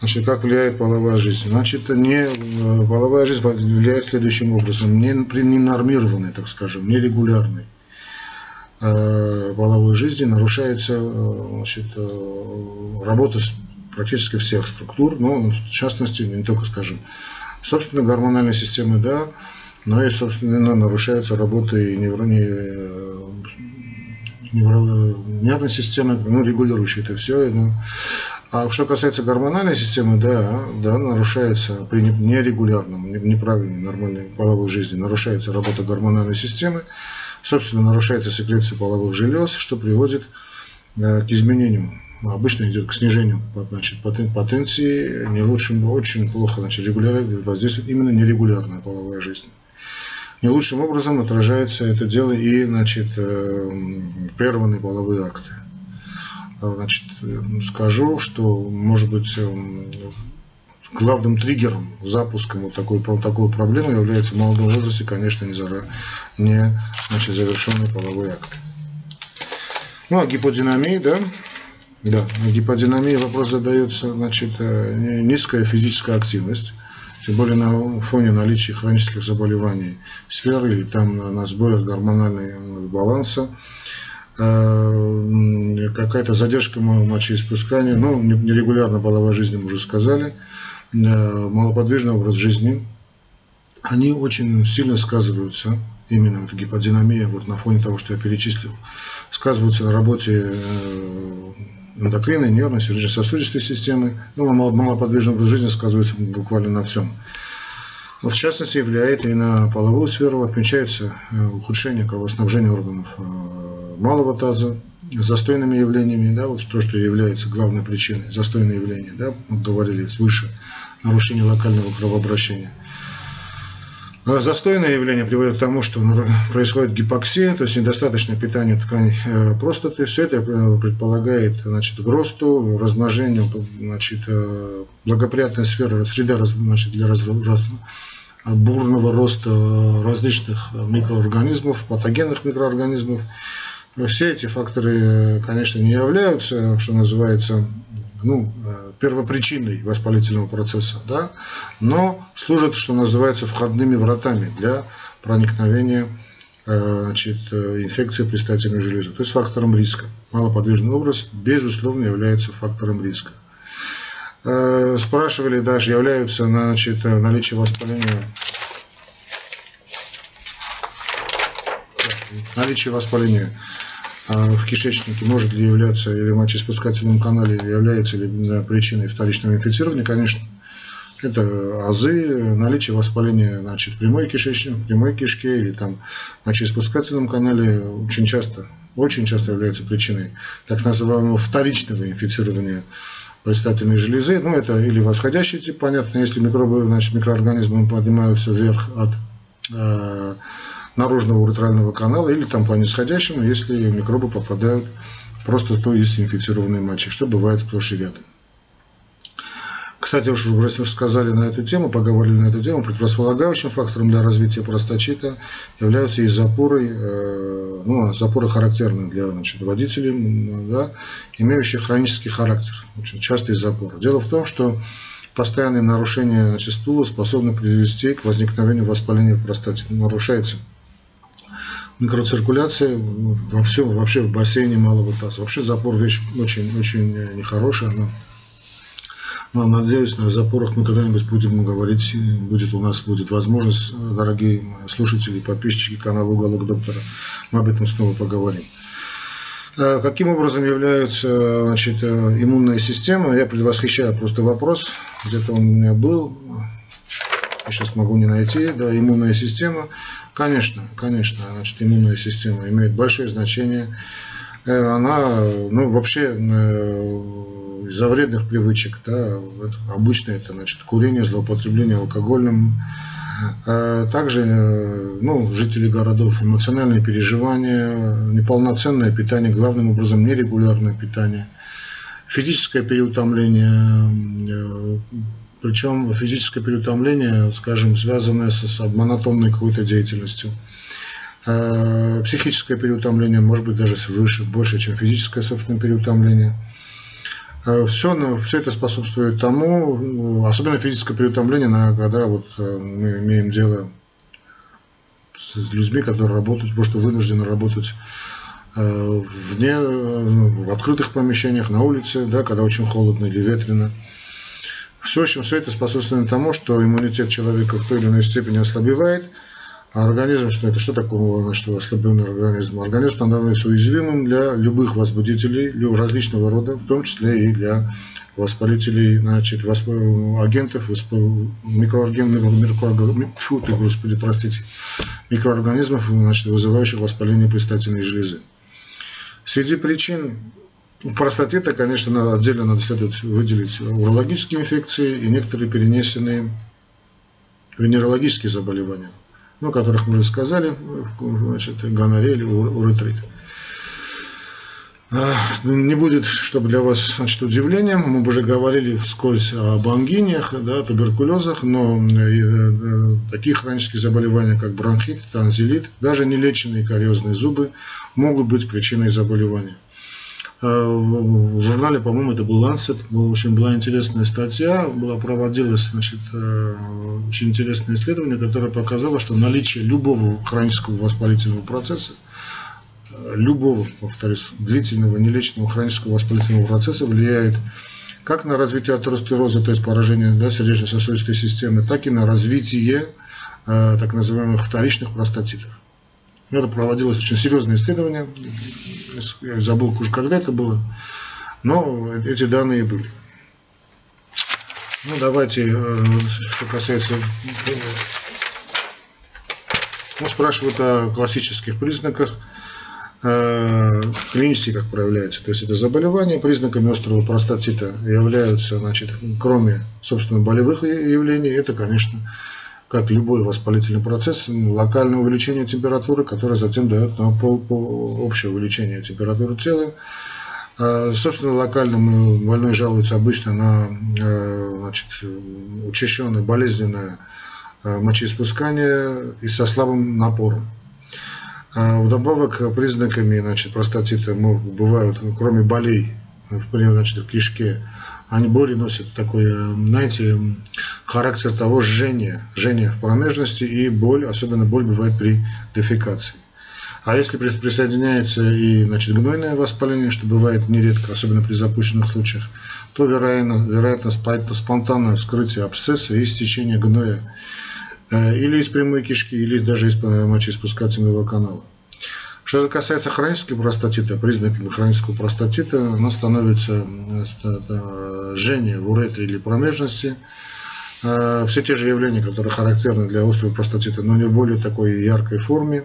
Значит, как влияет половая жизнь? Значит, не, половая жизнь влияет следующим образом. Не, при ненормированной, так скажем, нерегулярной э, половой жизни нарушается значит, работа практически всех структур, но в частности, не только, скажем, собственно, гормональной системы, да, но и, собственно, нарушается работа и невро, невро, нервной системы, ну, регулирующей это все. Ну, а что касается гормональной системы, да, да, нарушается при нерегулярном, неправильной, нормальной половой жизни, нарушается работа гормональной системы, собственно, нарушается секреция половых желез, что приводит э, к изменению обычно идет к снижению значит, потенции, не лучшим, очень плохо значит, регулярно воздействует именно нерегулярная половая жизнь. Не лучшим образом отражается это дело и значит, э, прерванные половые акты. Значит, скажу, что может быть э, главным триггером, запуском вот такой, такой проблемы является в молодом возрасте, конечно, не, зара, не значит, завершенный половой акт. Ну, а гиподинамия, да, да, гиподинамия вопрос задается, значит, э, низкая физическая активность, тем более на фоне наличия хронических заболеваний сферы или там на сбоях гормонального баланса, какая-то задержка мочеиспускания, ну, нерегулярная половая жизнь, мы уже сказали, э, малоподвижный образ жизни, они очень сильно сказываются, именно вот гиподинамия, вот на фоне того, что я перечислил, сказываются на работе эндокринной, нервной, сердечно-сосудистой системы. Ну, малоподвижный образ жизни сказывается буквально на всем. В частности влияет и на половую сферу, отмечается э, ухудшение кровоснабжения органов э, малого таза, застойными явлениями, да, вот то, что является главной причиной, застойные явления, да, мы говорили выше, нарушение локального кровообращения. А застойное явление приводит к тому, что происходит гипоксия, то есть недостаточное питание тканей э, простаты. Все это э, предполагает значит, росту, размножению, значит, э, благоприятная сфера, среда значит, для раз, бурного роста различных микроорганизмов, патогенных микроорганизмов. Все эти факторы, конечно, не являются, что называется, ну, э, первопричиной воспалительного процесса, да, но служат, что называется, входными вратами для проникновения э, значит, э, инфекции предстательной железы, то есть фактором риска. Малоподвижный образ, безусловно, является фактором риска. Спрашивали даже, являются значит, наличие воспаления наличие воспаления а в кишечнике может ли являться или в мочеиспускательном канале является ли причиной вторичного инфицирования, конечно, это азы, наличие воспаления значит, прямой кишечной, прямой кишке или там мочеиспускательном канале очень часто, очень часто является причиной так называемого вторичного инфицирования предстательной железы. Ну, это или восходящий тип, понятно, если микробы, значит, микроорганизмы поднимаются вверх от э, наружного уретрального канала или там по нисходящему, если микробы попадают просто то из инфицированной мочи, что бывает сплошь и рядом. Кстати, уж раз уж сказали на эту тему, поговорили на эту тему, предрасполагающим фактором для развития простачита являются и запоры, э, ну, а запоры характерны для значит, водителей, да, имеющие хронический характер, очень частые запоры. Дело в том, что постоянные нарушения значит, стула способны привести к возникновению воспаления в простате. Нарушается микроциркуляция во всем, вообще в бассейне малого таза. Вообще запор вещь очень-очень нехорошая. Но, но надеюсь, на запорах мы когда-нибудь будем говорить, будет у нас будет возможность, дорогие слушатели и подписчики канала «Уголок доктора», мы об этом снова поговорим. Каким образом является значит, иммунная система? Я предвосхищаю просто вопрос, где-то он у меня был, сейчас могу не найти, да, иммунная система. Конечно, конечно, значит, иммунная система имеет большое значение. Э, она, ну, вообще, э, из-за вредных привычек, да, обычно это, значит, курение, злоупотребление алкогольным, э, также, ну, жители городов, эмоциональные переживания, неполноценное питание, главным образом нерегулярное питание, физическое переутомление, причем физическое переутомление, скажем, связанное с, с монотонной какой-то деятельностью. Э, психическое переутомление может быть даже свыше, больше, чем физическое, собственно, переутомление. Все, все это способствует тому, особенно физическое переутомление, когда вот мы имеем дело с людьми, которые работают, просто вынуждены работать вне, в открытых помещениях, на улице, да, когда очень холодно или ветрено. В общем, все это способствует тому, что иммунитет человека в той или иной степени ослабевает, а организм, что это что такое значит, ослабленный организм? Организм становится уязвимым для любых возбудителей, различного рода, в том числе и для воспалителей, значит, восп... агентов, восп... микроорганизмов, ты, господи, простите, микроорганизмов, значит, вызывающих воспаление предстательной железы. Среди причин простатита, конечно, отдельно надо следует выделить урологические инфекции и некоторые перенесенные венерологические заболевания ну, о которых мы уже сказали, значит, гонорея или уретрит. А, не будет, чтобы для вас значит, удивлением, мы уже говорили вскользь об ангиниях, да, туберкулезах, но э, э, такие хронические заболевания, как бронхит, танзелит, даже нелеченные кариозные зубы могут быть причиной заболевания. Э, в журнале, по-моему, это был Lancet, была очень была интересная статья, была, проводилась значит, э, очень интересное исследование, которое показало, что наличие любого хронического воспалительного процесса, э, любого, повторюсь, длительного нелеченного хронического воспалительного процесса влияет как на развитие атеросклероза, то есть поражение да, сердечно-сосудистой системы, так и на развитие так называемых вторичных простатитов. Это проводилось очень серьезное исследование. Я забыл уже, когда это было. Но эти данные были. Ну, давайте, э, что касается... Ну, спрашивают о классических признаках э, клинически, как проявляется. То есть это заболевание, признаками острого простатита являются, значит, кроме, собственно, болевых явлений, это, конечно, как любой воспалительный процесс, локальное увеличение температуры, которое затем дает нам пол, пол, общее увеличение температуры тела. А, собственно, локально мы, больной жалуется обычно на а, значит, учащенное болезненное а, мочеиспускание и со слабым напором. Вдобавок признаками значит, простатита бывают, кроме болей в, значит, в кишке, они боли носят такой, э, знаете, характер того жжения, жжения в промежности и боль, особенно боль бывает при дефекации. А если присоединяется и значит, гнойное воспаление, что бывает нередко, особенно при запущенных случаях, то вероятно, вероятно спонтанное вскрытие абсцесса и стечение гноя э, или из прямой кишки, или даже из э, мочеиспускательного канала. Что касается хронического простатита, признаками хронического простатита, оно становится жжение в уретре или промежности. Э, все те же явления, которые характерны для острого простатита, но не в более такой яркой форме.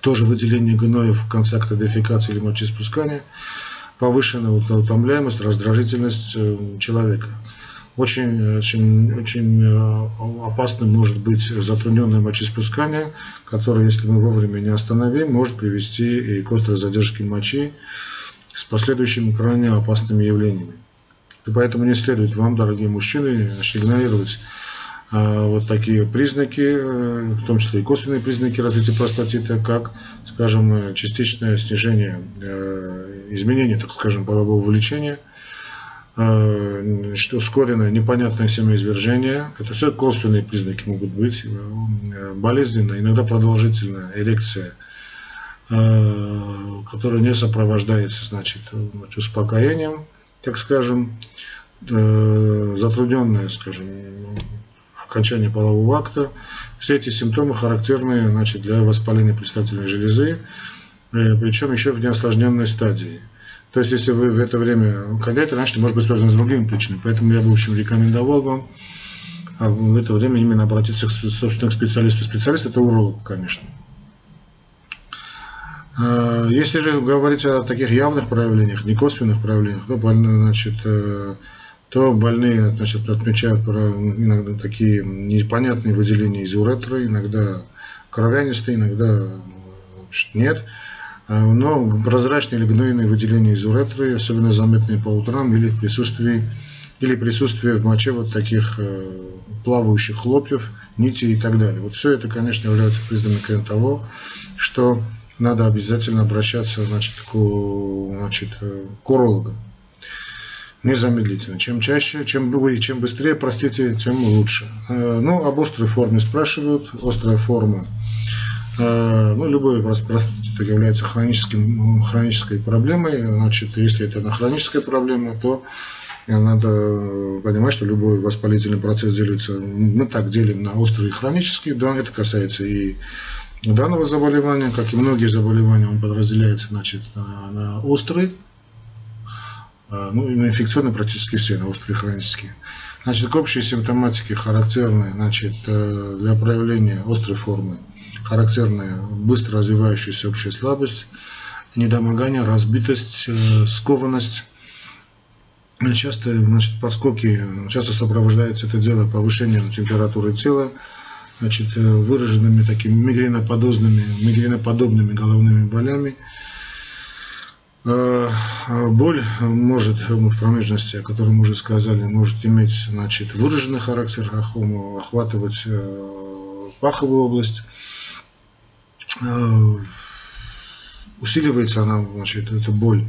Тоже выделение гноев, контакта дефекации или мочеиспускания, повышенная утомляемость, раздражительность э, человека. Очень, очень, очень э, опасным может быть затрудненное мочеиспускание, которое, если мы вовремя не остановим, может привести и к острой задержке мочи с последующими крайне опасными явлениями. И поэтому не следует вам, дорогие мужчины, игнорировать а, вот такие признаки, э, в том числе и косвенные признаки развития простатита, как, скажем, частичное снижение, изменение, так скажем, полового влечения – значит, э, ускоренное непонятное семяизвержение. Это все косвенные признаки могут быть. Э, болезненная, иногда продолжительная эрекция, э, которая не сопровождается значит, успокоением, так скажем, затрудненное, скажем, окончание полового акта. Все эти симптомы характерны значит, для воспаления предстательной железы, причем еще в неосложненной стадии. То есть, если вы в это время ходите, раньше может быть связано с другими причинами. Поэтому я бы, в общем, рекомендовал вам а в это время именно обратиться, к, собственно, к специалисту. Специалист – это уролог, конечно. А, если же говорить о таких явных проявлениях, не косвенных проявлениях, то, значит, э, то больные значит, отмечают иногда такие непонятные выделения из уретры, иногда кровянистые, иногда значит, нет. А, но прозрачные или гнойные выделения из уретры, особенно заметные по утрам или в присутствии или присутствие в моче вот таких э, плавающих хлопьев, нитей и так далее. Вот все это, конечно, является признаками того, что надо обязательно обращаться значит, к, значит, э, к урологам. незамедлительно. Чем чаще, чем, и чем быстрее, простите, тем лучше. Э, ну, об острой форме спрашивают. Острая форма. Э, ну, любое это является хроническим, хронической проблемой. Значит, если это хроническая проблема, то надо понимать, что любой воспалительный процесс делится, мы так делим на острый и хронический, да, это касается и данного заболевания, как и многие заболевания, он подразделяется значит, на, на острый, а, ну, инфекционные практически все, на острые хронические. Значит, к общей симптоматике характерны значит, э, для проявления острой формы характерная быстро развивающаяся общая слабость, недомогание, разбитость, э, скованность, часто значит, подскоки, часто сопровождается это дело повышением температуры тела, значит, э, выраженными такими мигреноподобными, мигреноподобными головными болями. Э, боль может в промежности, о которой мы уже сказали, может иметь значит, выраженный характер, охватывать э, паховую область. Усиливается она, значит, эта боль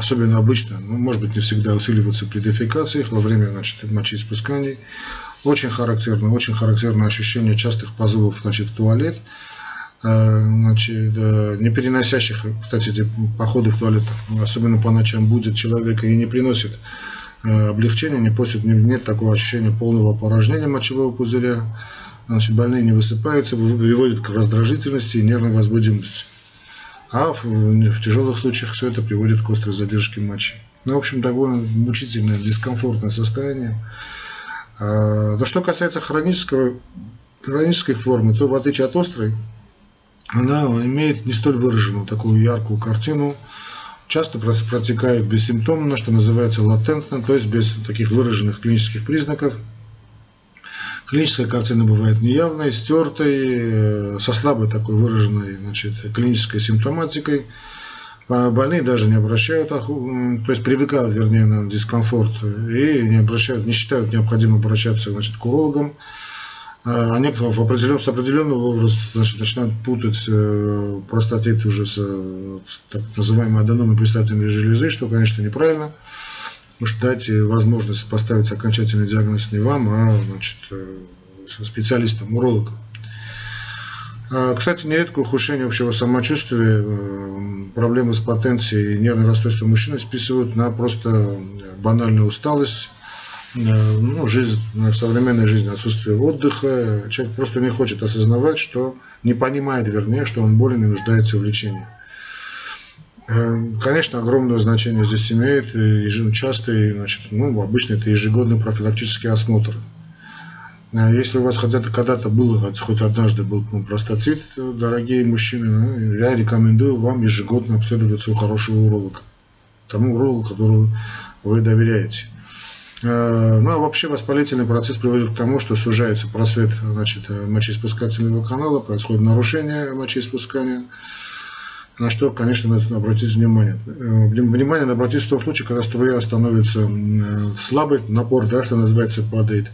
особенно обычно, ну, может быть не всегда усиливаться при дефекациях во время значит, мочеиспусканий. Очень характерно, очень характерное ощущение частых позывов значит, в туалет, э, значит, не переносящих, кстати, эти походы в туалет, особенно по ночам, будет человека и не приносит э, облегчения, не просит, нет такого ощущения полного порожнения мочевого пузыря, значит, больные не высыпаются, приводит к раздражительности и нервной возбудимости а в, в тяжелых случаях все это приводит к острой задержке мочи. Ну, в общем, довольно мучительное, дискомфортное состояние. А, но что касается хронического, хронической формы, то в отличие от острой, она имеет не столь выраженную такую яркую картину, часто протекает бессимптомно, что называется латентно, то есть без таких выраженных клинических признаков – Клиническая картина бывает неявной, стертой, э, со слабой такой выраженной значит, клинической симптоматикой. Больные даже не обращают, то есть привыкают, вернее, на дискомфорт и не обращают, не считают необходимым обращаться значит, к урологам. А некоторые в определен, с определенного возраста значит, начинают путать э, простатит уже с, с так называемой аденомой предстательной железы, что, конечно, неправильно. Потому что дать возможность поставить окончательный диагноз не вам, а значит, э, специалистам, урологам. А, кстати, нередко ухудшение общего самочувствия, э, проблемы с потенцией и нервное расстройство мужчины списывают на просто банальную усталость, э, ну, жизнь, современная жизнь, отсутствие отдыха. Человек просто не хочет осознавать, что не понимает, вернее, что он болен и нуждается в лечении. Конечно, огромное значение здесь имеет частый, значит, ну, обычно это ежегодный профилактический осмотр. Э, если у вас когда-то когда было, хоть однажды был простатит, дорогие мужчины, ну, я рекомендую вам ежегодно обследоваться у хорошего уролога. Тому урологу, которому вы доверяете. Э, ну а вообще воспалительный процесс приводит к тому, что сужается просвет значит, мочеиспускательного канала, происходит нарушение мочеиспускания на что, конечно, надо обратить внимание. Э, внимание надо обратить в том случае, когда струя становится э, слабой, напор, да, что называется, падает.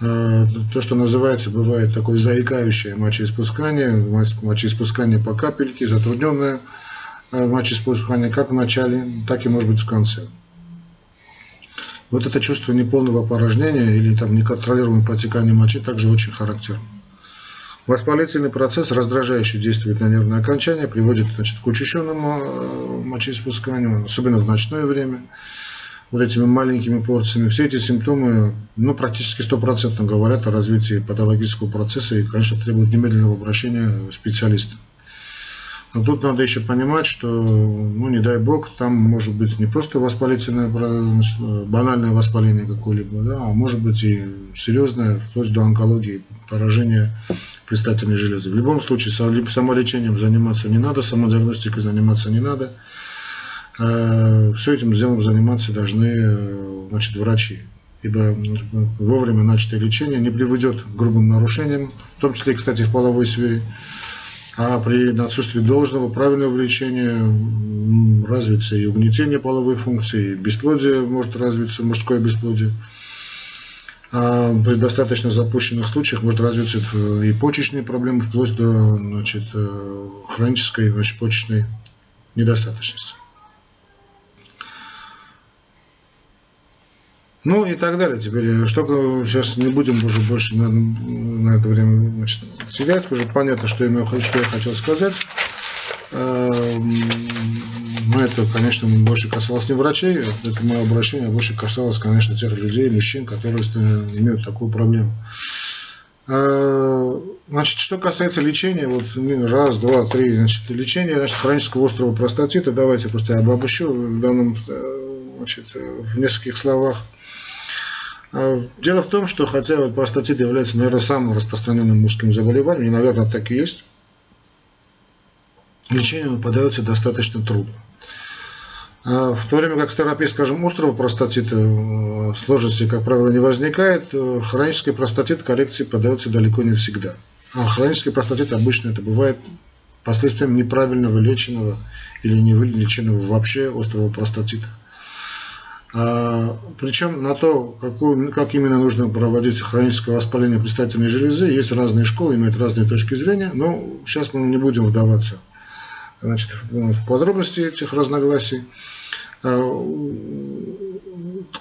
Э, то, что называется, бывает такое заикающее мочеиспускание, мочеиспускание по капельке, затрудненное мочеиспускание как в начале, так и может быть в конце. Вот это чувство неполного опорожнения или там неконтролируемое потекание мочи также очень характерно. Воспалительный процесс раздражающе действует на нервное окончание, приводит значит, к учащенному э, мочеиспусканию, особенно в ночное время, вот этими маленькими порциями. Все эти симптомы ну, практически стопроцентно говорят о развитии патологического процесса и, конечно, требуют немедленного обращения специалиста. Но тут надо еще понимать, что, ну, не дай бог, там может быть не просто воспалительное, банальное воспаление какое-либо, да, а может быть и серьезное, вплоть до онкологии, поражение предстательной железы. В любом случае, самолечением заниматься не надо, самодиагностикой заниматься не надо. А, Все этим делом заниматься должны э, значит, врачи ибо вовремя начатое лечение не приведет к грубым нарушениям, в том числе, кстати, в половой сфере, а при отсутствии должного правильного лечения развится и угнетение половой функции, и бесплодие может развиться, мужское бесплодие. А при достаточно запущенных случаях может развиться и почечные проблемы, вплоть до значит, э, хронической значит, почечной недостаточности. Ну и так далее. Теперь, что сейчас не будем уже больше на, на это время значит, терять, уже понятно, что я, что я хотел сказать. Эм, но это, конечно, больше касалось не врачей, это мое обращение, а больше касалось, конечно, тех людей, мужчин, которые имеют такую проблему. Э, значит, что касается лечения, вот раз, два, три, значит, лечение значит, хронического острого простатита, давайте просто я обобщу в данном, э, значит, в нескольких словах. А, дело в том, что хотя вот простатит является, наверное, самым распространенным мужским заболеванием, и, наверное, так и есть, лечению подается достаточно трудно. А в то время как с терапией, скажем, острого простатита э, сложности, как правило, не возникает, э, хронический простатит коррекции подается далеко не всегда. А хронический простатит обычно это бывает последствием неправильно вылеченного или не вылеченного вообще острого простатита. А, причем на то, какую, как именно нужно проводить хроническое воспаление предстательной железы, есть разные школы, имеют разные точки зрения, но сейчас мы не будем вдаваться значит, в подробности этих разногласий. А,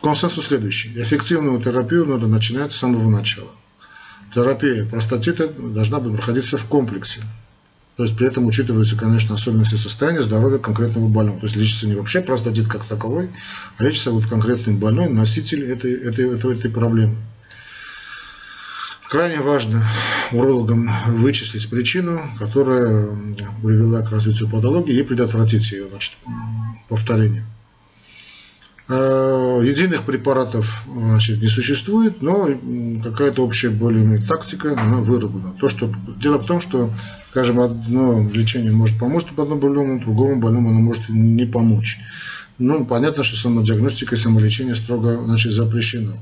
консенсус следующий. Эффективную терапию надо начинать с самого начала. Терапия простатита должна быть проходиться в комплексе. То есть при этом учитываются, конечно, особенности состояния здоровья конкретного больного. То есть лечится не вообще простатит как таковой, а лечится вот конкретный больной, носитель этой, этой, этой, этой проблемы. Крайне важно урологам вычислить причину, которая привела к развитию патологии и предотвратить ее значит, повторение. А, единых препаратов значит, не существует, но какая-то общая более тактика она выработана. То, что, дело в том, что, скажем, одно лечение может помочь одному больному, другому больному оно может не помочь. Ну, понятно, что самодиагностика и самолечение строго значит, запрещено.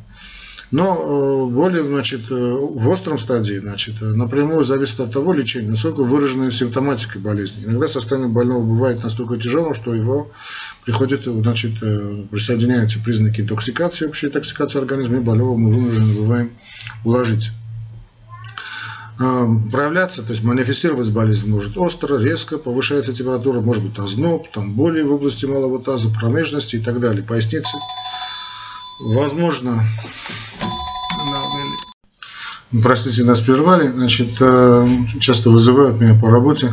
Но э, более, значит, э, в остром стадии, значит, э, напрямую зависит от того лечения, насколько выражена симптоматика болезни. Иногда состояние больного бывает настолько тяжелым, что его приходит, значит, присоединяются признаки интоксикации, общей интоксикации организма, и больного мы вынуждены бываем уложить проявляться, то есть манифестировать болезнь может остро, резко, повышается температура, может быть озноб, там боли в области малого таза, промежности и так далее, поясницы. Возможно, простите, нас прервали, значит, э, часто вызывают меня по работе.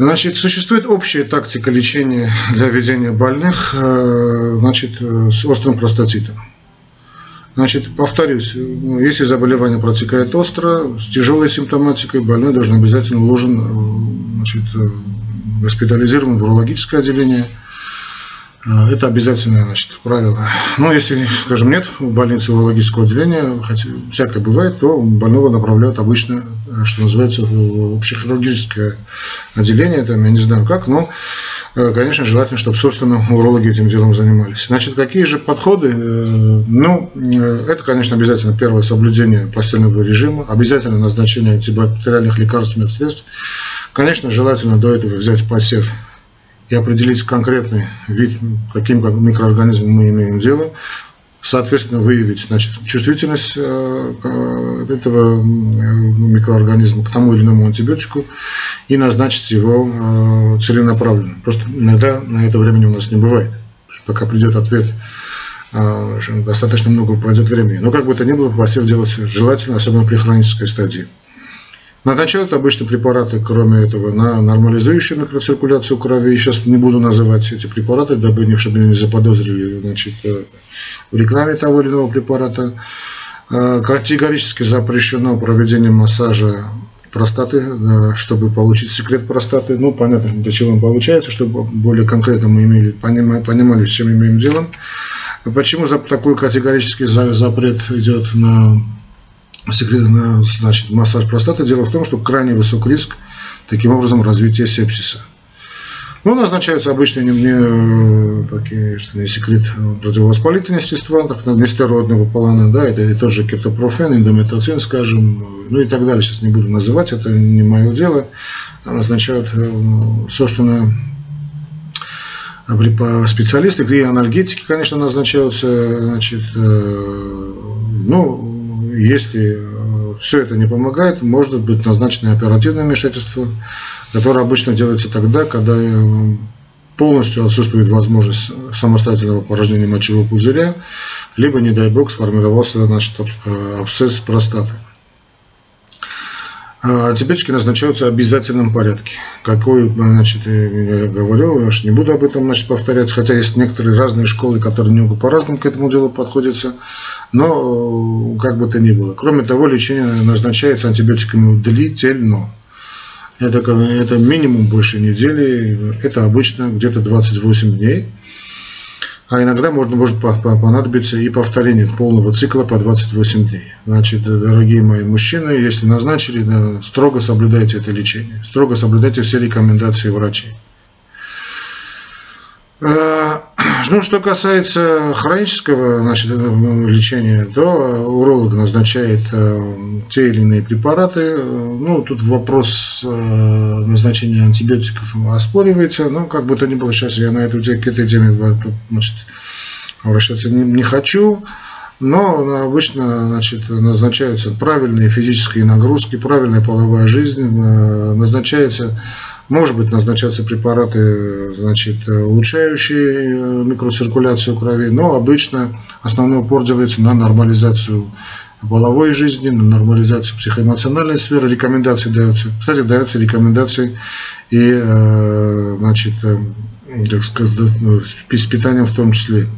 Значит, существует общая тактика лечения для ведения больных э, значит, э, с острым простатитом. Значит, повторюсь, если заболевание протекает остро, с тяжелой симптоматикой, больной должен обязательно уложен, значит, госпитализирован в урологическое отделение – это обязательное значит, правило. Но если, скажем, нет в больнице урологического отделения, хотя всякое бывает, то больного направляют обычно, что называется, в общехирургическое отделение, там, я не знаю как, но, э, конечно, желательно, чтобы, собственно, урологи этим делом занимались. Значит, какие же подходы? Э, ну, э, это, конечно, обязательно первое соблюдение постельного режима, обязательно назначение антибактериальных лекарственных средств. Конечно, желательно до этого взять посев и определить конкретный вид, каким микроорганизмом мы имеем дело, соответственно, выявить значит, чувствительность э, этого микроорганизма к тому или иному антибиотику и назначить его э, целенаправленно. Просто иногда на это времени у нас не бывает. Пока придет ответ, э, достаточно много пройдет времени. Но как бы то ни было, посев делать желательно, особенно при хронической стадии. Назначают обычно препараты, кроме этого, на нормализующую микроциркуляцию крови. И сейчас не буду называть эти препараты, дабы не, чтобы не заподозрили значит, э, в рекламе того или иного препарата. Э, категорически запрещено проведение массажа простаты, чтобы получить секрет простаты. Ну, понятно, для чего он получается, чтобы более конкретно мы имели, понимали, понимали, с чем имеем дело. Почему такой категорический запрет идет на значит, массаж простаты. Дело в том, что крайне высок риск таким образом развития сепсиса. Ну, назначаются обычно не, не такие, что не секрет противовоспалительные вещества, так, нестероидного плана, да, это и тот же кетопрофен, индометацин, скажем, ну и так далее. Сейчас не буду называть, это не мое дело. Назначают, собственно, специалисты, и анальгетики, конечно, назначаются, значит, ну, если э, все это не помогает, может быть назначено оперативное вмешательство, которое обычно делается тогда, когда э, полностью отсутствует возможность самостоятельного порождения мочевого пузыря, либо, не дай бог, сформировался значит, абсцесс простаты. Антибиотики назначаются в обязательном порядке. Какой, значит, я говорю, я же не буду об этом значит, повторять, хотя есть некоторые разные школы, которые немного по-разному к этому делу подходят, но как бы то ни было. Кроме того, лечение назначается антибиотиками длительно. Это, это минимум больше недели, это обычно где-то 28 дней. А иногда можно, может понадобиться и повторение полного цикла по 28 дней. Значит, дорогие мои мужчины, если назначили, строго соблюдайте это лечение. Строго соблюдайте все рекомендации врачей. Ну, что касается хронического значит, лечения, то уролог назначает э, те или иные препараты. Ну, тут вопрос э, назначения антибиотиков оспоривается. Но, как бы то ни было, сейчас я на эту, к этой теме значит, обращаться не, не хочу. Но обычно значит, назначаются правильные физические нагрузки, правильная половая жизнь, э, назначается может быть назначаться препараты, значит, улучшающие э, микроциркуляцию крови, но обычно основной упор делается на нормализацию половой жизни, на нормализацию психоэмоциональной сферы. Рекомендации даются. Кстати, даются рекомендации и, э, значит, э, так сказать, с питанием в том числе.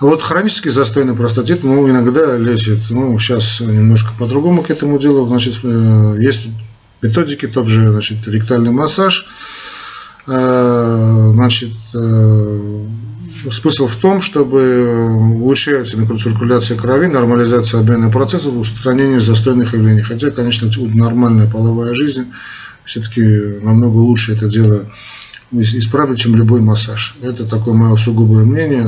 А вот хронический застойный простатит, ну, иногда лечит, ну, сейчас немножко по-другому к этому делу, значит, есть методики, тот же значит, ректальный массаж. Э, значит, э, смысл в том, чтобы улучшается микроциркуляция крови, нормализация обмена процессов, устранение застойных явлений. Хотя, конечно, нормальная половая жизнь все-таки намного лучше это дело исправить, чем любой массаж. Это такое мое сугубое мнение.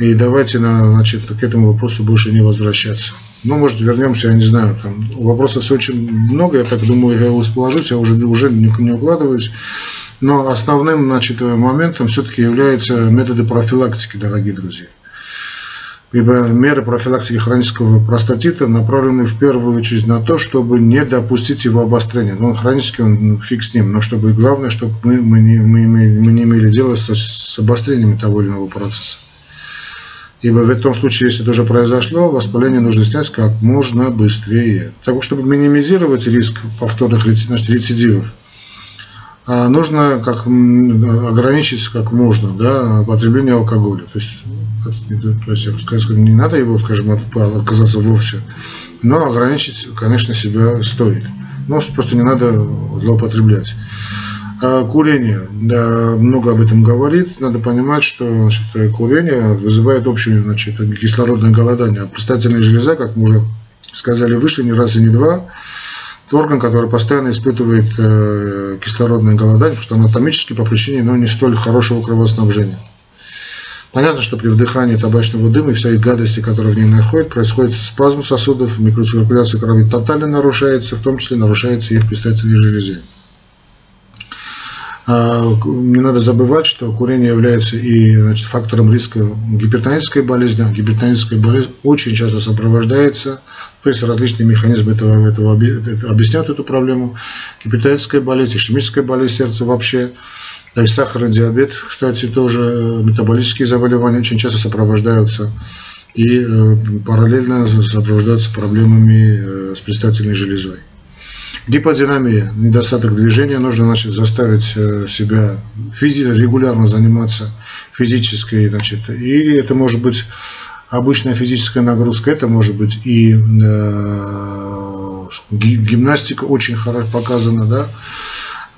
И давайте значит, к этому вопросу больше не возвращаться. Ну, может, вернемся, я не знаю, там вопросов все очень много, я так думаю, я восположусь, я уже, уже не, не укладываюсь. Но основным значит, моментом все-таки являются методы профилактики, дорогие друзья. Ибо меры профилактики хронического простатита направлены в первую очередь на то, чтобы не допустить его обострения. Ну, он хронический, он фиг с ним, но чтобы главное, чтобы мы, мы, не, мы, мы не имели дело с, с обострениями того или иного процесса. Ибо в этом случае, если это уже произошло, воспаление нужно снять как можно быстрее. Так, чтобы минимизировать риск повторных значит, рецидивов, а нужно как, ограничить как можно да, потребление алкоголя. То есть, то есть, сказал, не надо его, скажем, отказаться вовсе, но ограничить, конечно, себя стоит. Но просто не надо злоупотреблять. А курение, да, много об этом говорит. Надо понимать, что значит, курение вызывает общее значит, кислородное голодание. Предстательная железа, как мы уже сказали выше, не раз и не два, это орган, который постоянно испытывает э, кислородное голодание, потому что анатомически по причине ну, не столь хорошего кровоснабжения. Понятно, что при вдыхании табачного дыма и всей гадости, которая в ней находит, происходит спазм сосудов, микроциркуляция крови тотально нарушается, в том числе нарушается и в предстательной железе. А, не надо забывать, что курение является и значит, фактором риска гипертонической болезни. А гипертоническая болезнь очень часто сопровождается, то есть различные механизмы этого, этого объясняют эту проблему. Гипертоническая болезнь, ишемическая болезнь сердца вообще, то есть сахарный диабет, кстати, тоже метаболические заболевания очень часто сопровождаются и э, параллельно сопровождаются проблемами э, с предстательной железой. Гиподинамия, недостаток движения, нужно значит, заставить э, себя физи регулярно заниматься физической, значит, или это может быть обычная физическая нагрузка, это может быть и э, гимнастика очень хорошо показана, да,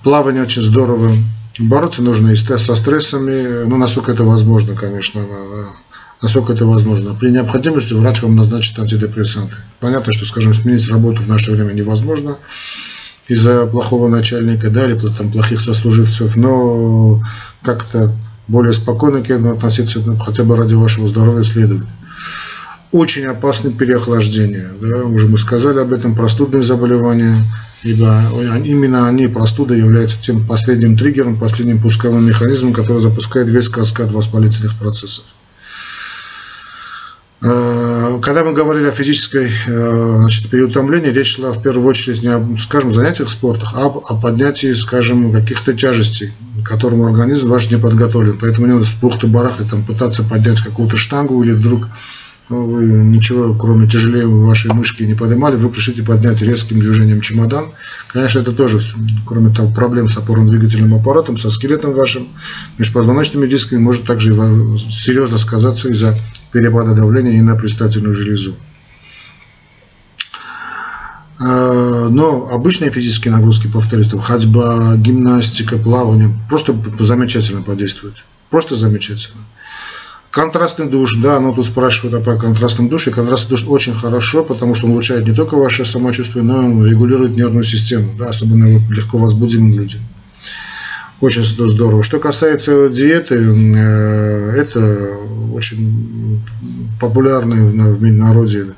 плавание очень здорово, бороться нужно и со стрессами, ну, насколько это возможно, конечно, насколько это возможно. При необходимости врач вам назначит антидепрессанты. Понятно, что, скажем, сменить работу в наше время невозможно из-за плохого начальника, да, или там плохих сослуживцев, но как-то более спокойно к этому относиться, ну, хотя бы ради вашего здоровья следует. Очень опасны переохлаждения, да, уже мы сказали об этом, простудные заболевания, ибо именно они, простуда, являются тем последним триггером, последним пусковым механизмом, который запускает весь каскад воспалительных процессов. Э, когда мы говорили о физической э, значит, переутомлении, речь шла в первую очередь не о, скажем, занятиях спортах, а о поднятии, скажем, каких-то тяжестей. которому организм ваш не подготовлен. Поэтому не надо с пухты барахты там пытаться поднять какую-то штангу или вдруг ну, вы ничего, кроме тяжелее вашей мышки не поднимали, вы решите поднять резким движением чемодан. Конечно, это тоже, кроме того, проблем с опорно-двигательным аппаратом, со скелетом вашим, межпозвоночными дисками, может также серьезно сказаться из-за перепада давления и на предстательную железу. А, но обычные физические нагрузки, повторюсь, там ходьба, гимнастика, плавание, просто замечательно подействуют. Просто замечательно. Контрастный душ, да, но тут спрашивают про контрастный душ, и контрастный душ очень хорошо, потому что он улучшает не только ваше самочувствие, но и он регулирует нервную систему, да, особенно вот легко возбудимым людям. Очень здорово. Что касается диеты, э, это очень популярное в народе,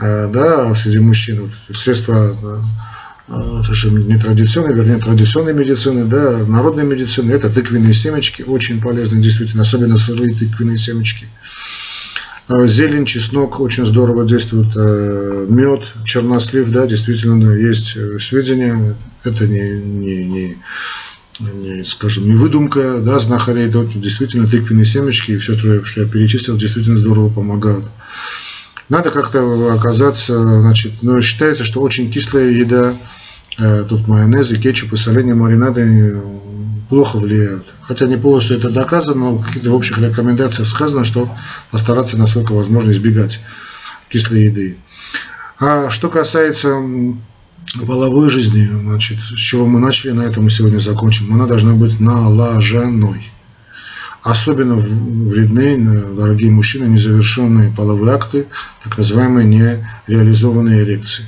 э, да, среди мужчин, средства это же не традиционной, вернее, традиционной медицины, да, народной медицины, это тыквенные семечки, очень полезны, действительно, особенно сырые тыквенные семечки. А, зелень, чеснок очень здорово действует, а, мед, чернослив, да, действительно, есть э, сведения, это не, не, не, не скажем, не выдумка, да, знахарей, да, действительно, тыквенные семечки и все, что я перечислил, действительно здорово помогают. Надо как-то оказаться, значит, но считается, что очень кислая еда, Э, тут майонезы, кетчупы, соленья, маринады э, плохо влияют. Хотя не полностью это доказано, но в каких-то общих рекомендациях сказано, что постараться насколько возможно избегать кислой еды. А что касается половой жизни, значит, с чего мы начали, на этом мы сегодня закончим. Она должна быть налаженной. Особенно вредны, дорогие мужчины, незавершенные половые акты, так называемые нереализованные эрекции.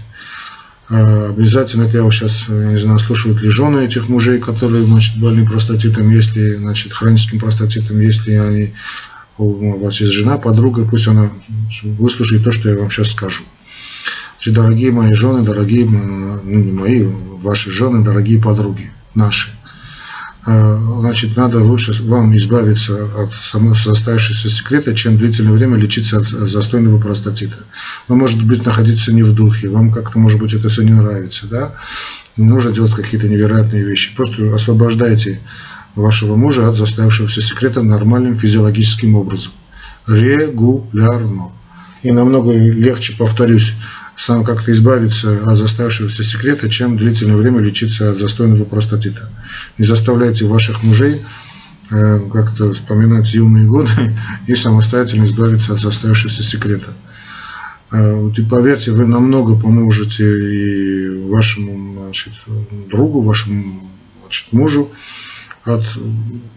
А, обязательно, это я вот сейчас, я не знаю, слушают ли жены этих мужей, которые, значит, больны простатитом, если, значит, хроническим простатитом, если они, у вас есть жена, подруга, пусть она выслушает то, что я вам сейчас скажу. Значит, дорогие мои жены, дорогие, ну не мои, ваши жены, дорогие подруги, наши. А, значит, надо лучше вам избавиться от самого составившегося секрета, чем длительное время лечиться от застойного простатита. Вы, может быть, находиться не в духе, вам как-то, может быть, это все не нравится, да? Не нужно делать какие-то невероятные вещи. Просто освобождайте вашего мужа от заставившегося секрета нормальным физиологическим образом. Регулярно. И намного легче, повторюсь, сам как-то избавиться от заставшегося секрета, чем длительное время лечиться от застойного простатита. Не заставляйте ваших мужей э, как-то вспоминать юные годы и самостоятельно избавиться от заставшегося секрета. Э, и поверьте, вы намного поможете и вашему значит, другу, вашему значит, мужу от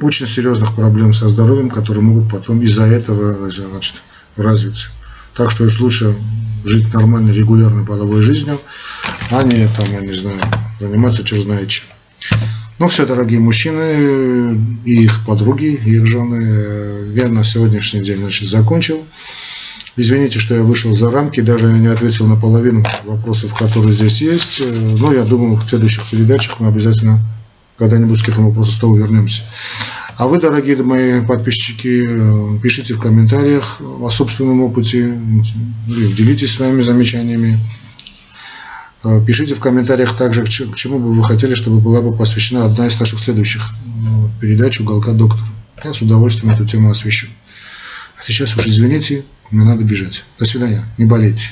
очень серьезных проблем со здоровьем, которые могут потом из-за этого значит, развиться. Так что уж лучше жить нормальной, регулярной половой жизнью, а не, там, я не знаю, заниматься черт знает чем. Ну все, дорогие мужчины и их подруги, и их жены, я на сегодняшний день значит, закончил. Извините, что я вышел за рамки, даже не ответил на половину вопросов, которые здесь есть. Но я думаю, в следующих передачах мы обязательно когда-нибудь к этому вопросу снова вернемся. А вы, дорогие мои подписчики, э, пишите в комментариях о собственном опыте, делитесь своими замечаниями. Э, пишите в комментариях также, к чему бы вы хотели, чтобы была бы посвящена одна из наших следующих э, передач «Уголка доктора». Я с удовольствием эту тему освещу. А сейчас уж извините, мне надо бежать. До свидания, не болейте.